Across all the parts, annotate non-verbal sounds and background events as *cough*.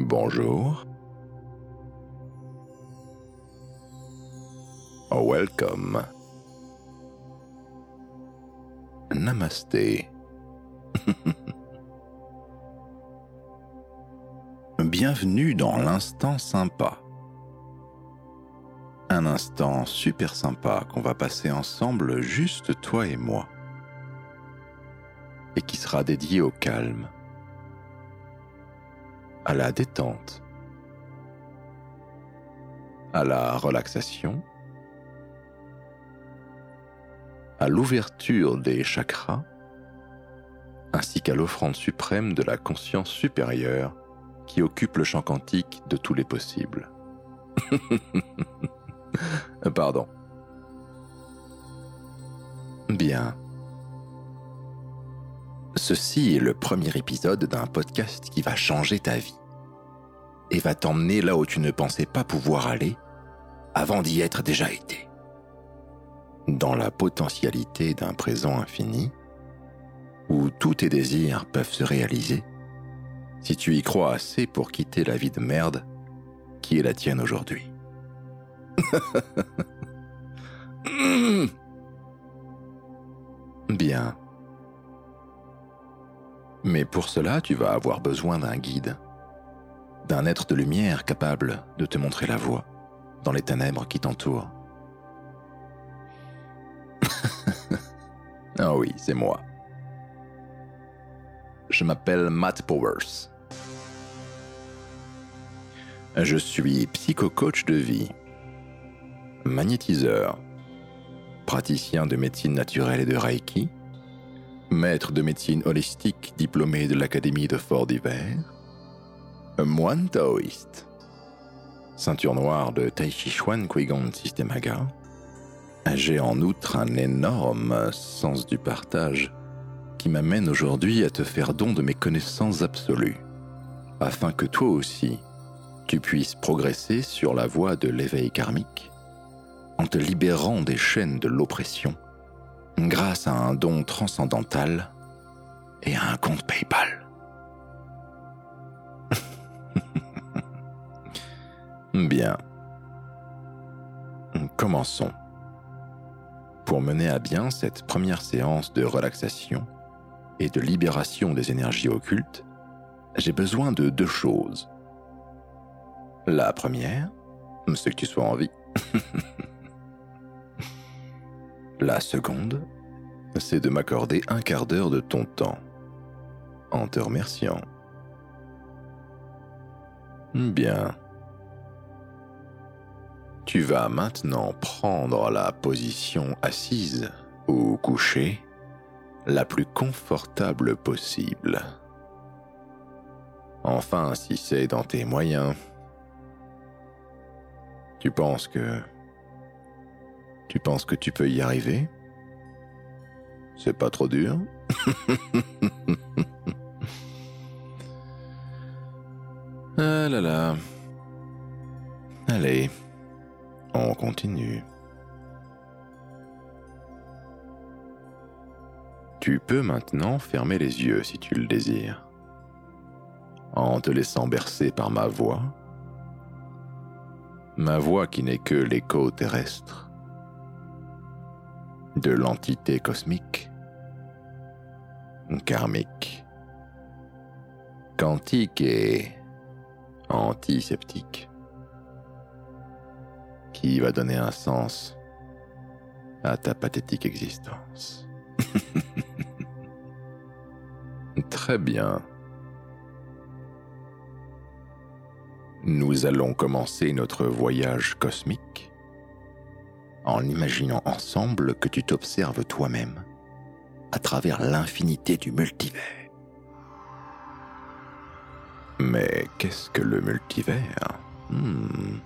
Bonjour. Welcome. Namasté. *laughs* Bienvenue dans l'instant sympa. Un instant super sympa qu'on va passer ensemble, juste toi et moi. Et qui sera dédié au calme, à la détente, à la relaxation, à l'ouverture des chakras, ainsi qu'à l'offrande suprême de la conscience supérieure qui occupe le champ quantique de tous les possibles. *laughs* Pardon. Bien. Ceci est le premier épisode d'un podcast qui va changer ta vie et va t'emmener là où tu ne pensais pas pouvoir aller avant d'y être déjà été. Dans la potentialité d'un présent infini, où tous tes désirs peuvent se réaliser, si tu y crois assez pour quitter la vie de merde qui est la tienne aujourd'hui. *laughs* Bien. Mais pour cela, tu vas avoir besoin d'un guide, d'un être de lumière capable de te montrer la voie dans les ténèbres qui t'entourent. *laughs* ah oui, c'est moi. Je m'appelle Matt Powers. Je suis psycho-coach de vie, magnétiseur, praticien de médecine naturelle et de Reiki, maître de médecine holistique diplômé de l'Académie de Fort d'Hiver, moine taoïste, ceinture noire de Tai Chi Chuan Kuigon Systemaga. J'ai en outre un énorme sens du partage qui m'amène aujourd'hui à te faire don de mes connaissances absolues, afin que toi aussi, tu puisses progresser sur la voie de l'éveil karmique en te libérant des chaînes de l'oppression grâce à un don transcendantal et à un compte PayPal. *laughs* Bien. Commençons. Pour mener à bien cette première séance de relaxation et de libération des énergies occultes, j'ai besoin de deux choses. La première, c'est que tu sois en vie. *laughs* La seconde, c'est de m'accorder un quart d'heure de ton temps, en te remerciant. Bien. Tu vas maintenant prendre la position assise ou couchée la plus confortable possible. Enfin, si c'est dans tes moyens. Tu penses que tu penses que tu peux y arriver? C'est pas trop dur. *laughs* Ah là là. Allez, on continue. Tu peux maintenant fermer les yeux si tu le désires, en te laissant bercer par ma voix, ma voix qui n'est que l'écho terrestre de l'entité cosmique, karmique, quantique et antiseptique, qui va donner un sens à ta pathétique existence. *laughs* Très bien. Nous allons commencer notre voyage cosmique en imaginant ensemble que tu t'observes toi-même à travers l'infinité du multivers. Mais qu'est-ce que le multivers? Hmm.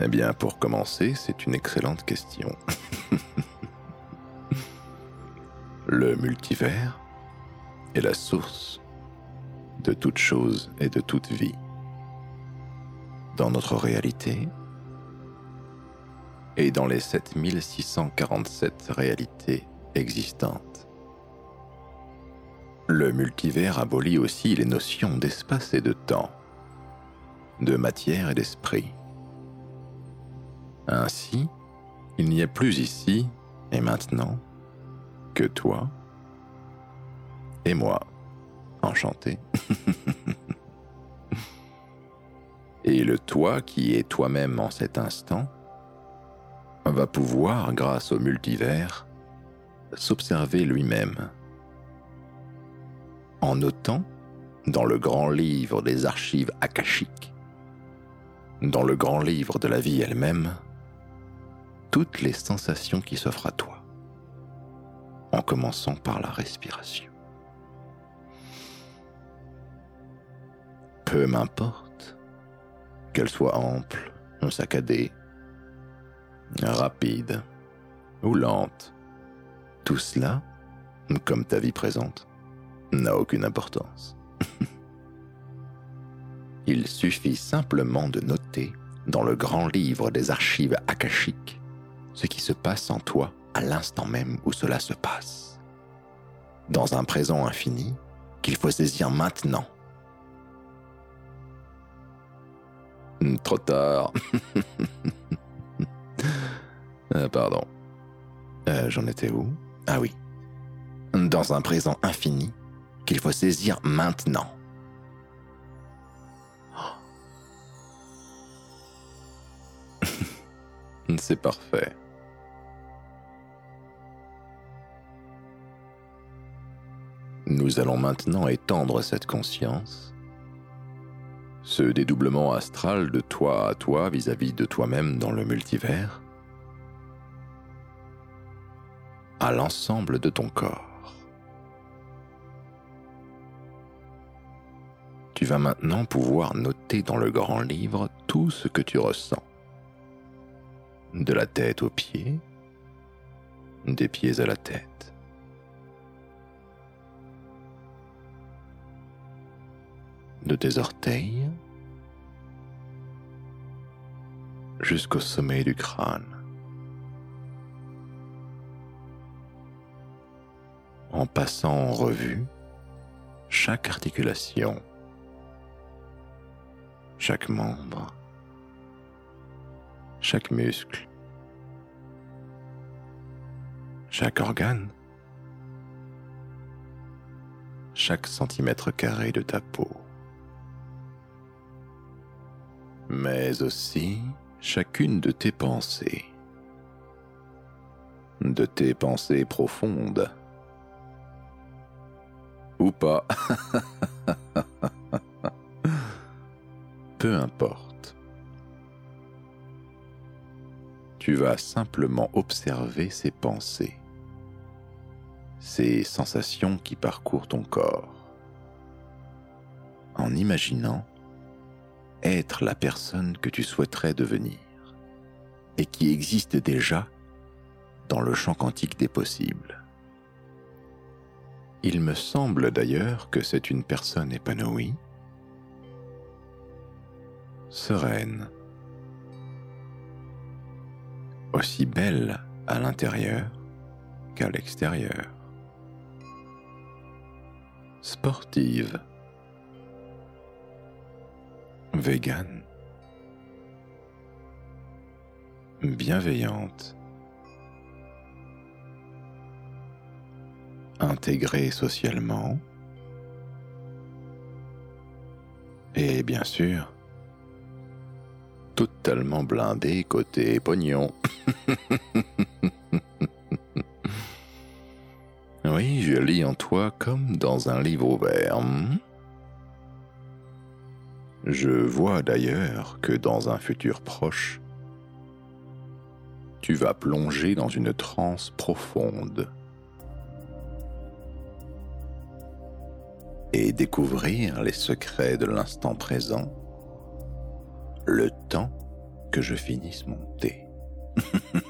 Eh bien, pour commencer, c'est une excellente question. *laughs* le multivers est la source de toute chose et de toute vie. Dans notre réalité, et dans les 7647 réalités existantes. Le multivers abolit aussi les notions d'espace et de temps, de matière et d'esprit. Ainsi, il n'y a plus ici et maintenant que toi et moi. Enchanté. *laughs* et le toi qui est toi-même en cet instant va pouvoir, grâce au multivers, s'observer lui-même. En notant, dans le grand livre des archives akashiques, dans le grand livre de la vie elle-même, toutes les sensations qui s'offrent à toi, en commençant par la respiration. Peu m'importe qu'elle soit ample, saccadée, rapide ou lente, tout cela, comme ta vie présente, n'a aucune importance. *laughs* Il suffit simplement de noter dans le grand livre des archives akashiques ce qui se passe en toi à l'instant même où cela se passe. Dans un présent infini qu'il faut saisir maintenant. *laughs* Trop tard. *laughs* Euh, pardon. Euh, j'en étais où? Ah oui. Dans un présent infini qu'il faut saisir maintenant. *laughs* C'est parfait. Nous allons maintenant étendre cette conscience, ce dédoublement astral de toi à toi vis-à-vis de toi-même dans le multivers, à l'ensemble de ton corps. Tu vas maintenant pouvoir noter dans le grand livre tout ce que tu ressens, de la tête aux pieds, des pieds à la tête. de tes orteils jusqu'au sommet du crâne. En passant en revue chaque articulation, chaque membre, chaque muscle, chaque organe, chaque centimètre carré de ta peau. Mais aussi chacune de tes pensées, de tes pensées profondes, ou pas. *laughs* Peu importe. Tu vas simplement observer ces pensées, ces sensations qui parcourent ton corps, en imaginant être la personne que tu souhaiterais devenir et qui existe déjà dans le champ quantique des possibles. Il me semble d'ailleurs que c'est une personne épanouie, sereine, aussi belle à l'intérieur qu'à l'extérieur, sportive, vegan, bienveillante, intégrée socialement et bien sûr totalement blindée côté pognon. *laughs* oui, je lis en toi comme dans un livre ouvert. Je vois d'ailleurs que dans un futur proche, tu vas plonger dans une transe profonde et découvrir les secrets de l'instant présent, le temps que je finisse mon thé. *laughs*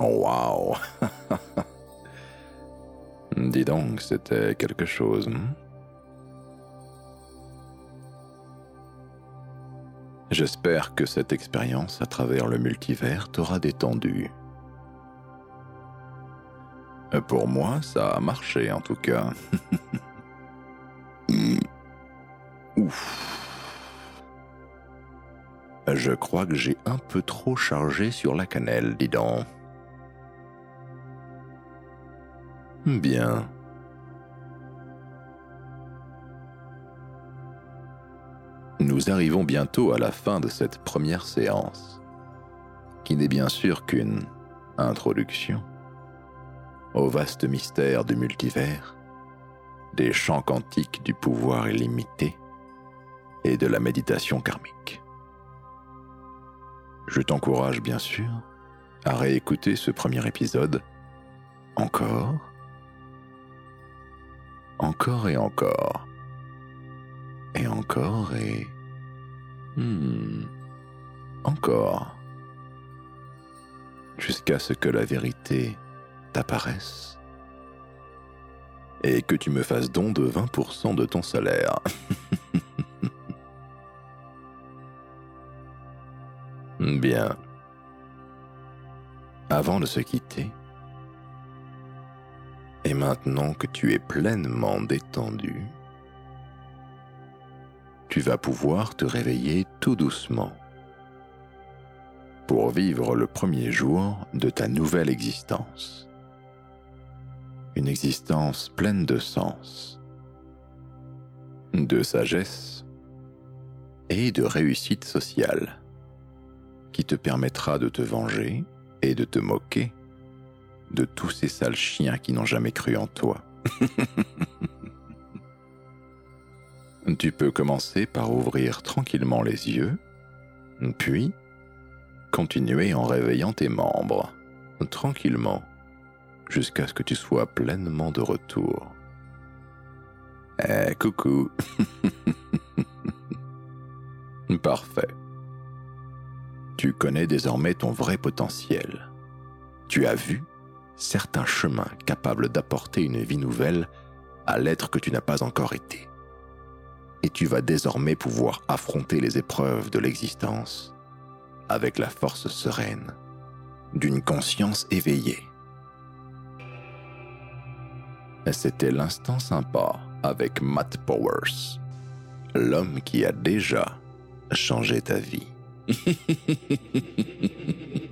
Waouh *laughs* Dis donc, c'était quelque chose. hein J'espère que cette expérience à travers le multivers t'aura détendu. Pour moi, ça a marché en tout cas. *laughs* Ouf. Je crois que j'ai un peu trop chargé sur la cannelle, dis donc. Bien. Nous arrivons bientôt à la fin de cette première séance, qui n'est bien sûr qu'une introduction au vaste mystère du multivers, des champs quantiques du pouvoir illimité et de la méditation karmique. Je t'encourage bien sûr à réécouter ce premier épisode encore, encore et encore, et encore et... Hmm, encore, jusqu'à ce que la vérité t'apparaisse et que tu me fasses don de 20% de ton salaire. *laughs* Bien. Avant de se quitter, et maintenant que tu es pleinement détendu, tu vas pouvoir te réveiller tout doucement pour vivre le premier jour de ta nouvelle existence. Une existence pleine de sens, de sagesse et de réussite sociale qui te permettra de te venger et de te moquer de tous ces sales chiens qui n'ont jamais cru en toi. *laughs* tu peux commencer par ouvrir tranquillement les yeux, puis continuer en réveillant tes membres, tranquillement, jusqu'à ce que tu sois pleinement de retour. Eh, coucou. *laughs* Parfait. Tu connais désormais ton vrai potentiel. Tu as vu certains chemins capables d'apporter une vie nouvelle à l'être que tu n'as pas encore été. Et tu vas désormais pouvoir affronter les épreuves de l'existence avec la force sereine d'une conscience éveillée. C'était l'instant sympa avec Matt Powers, l'homme qui a déjà changé ta vie. *laughs*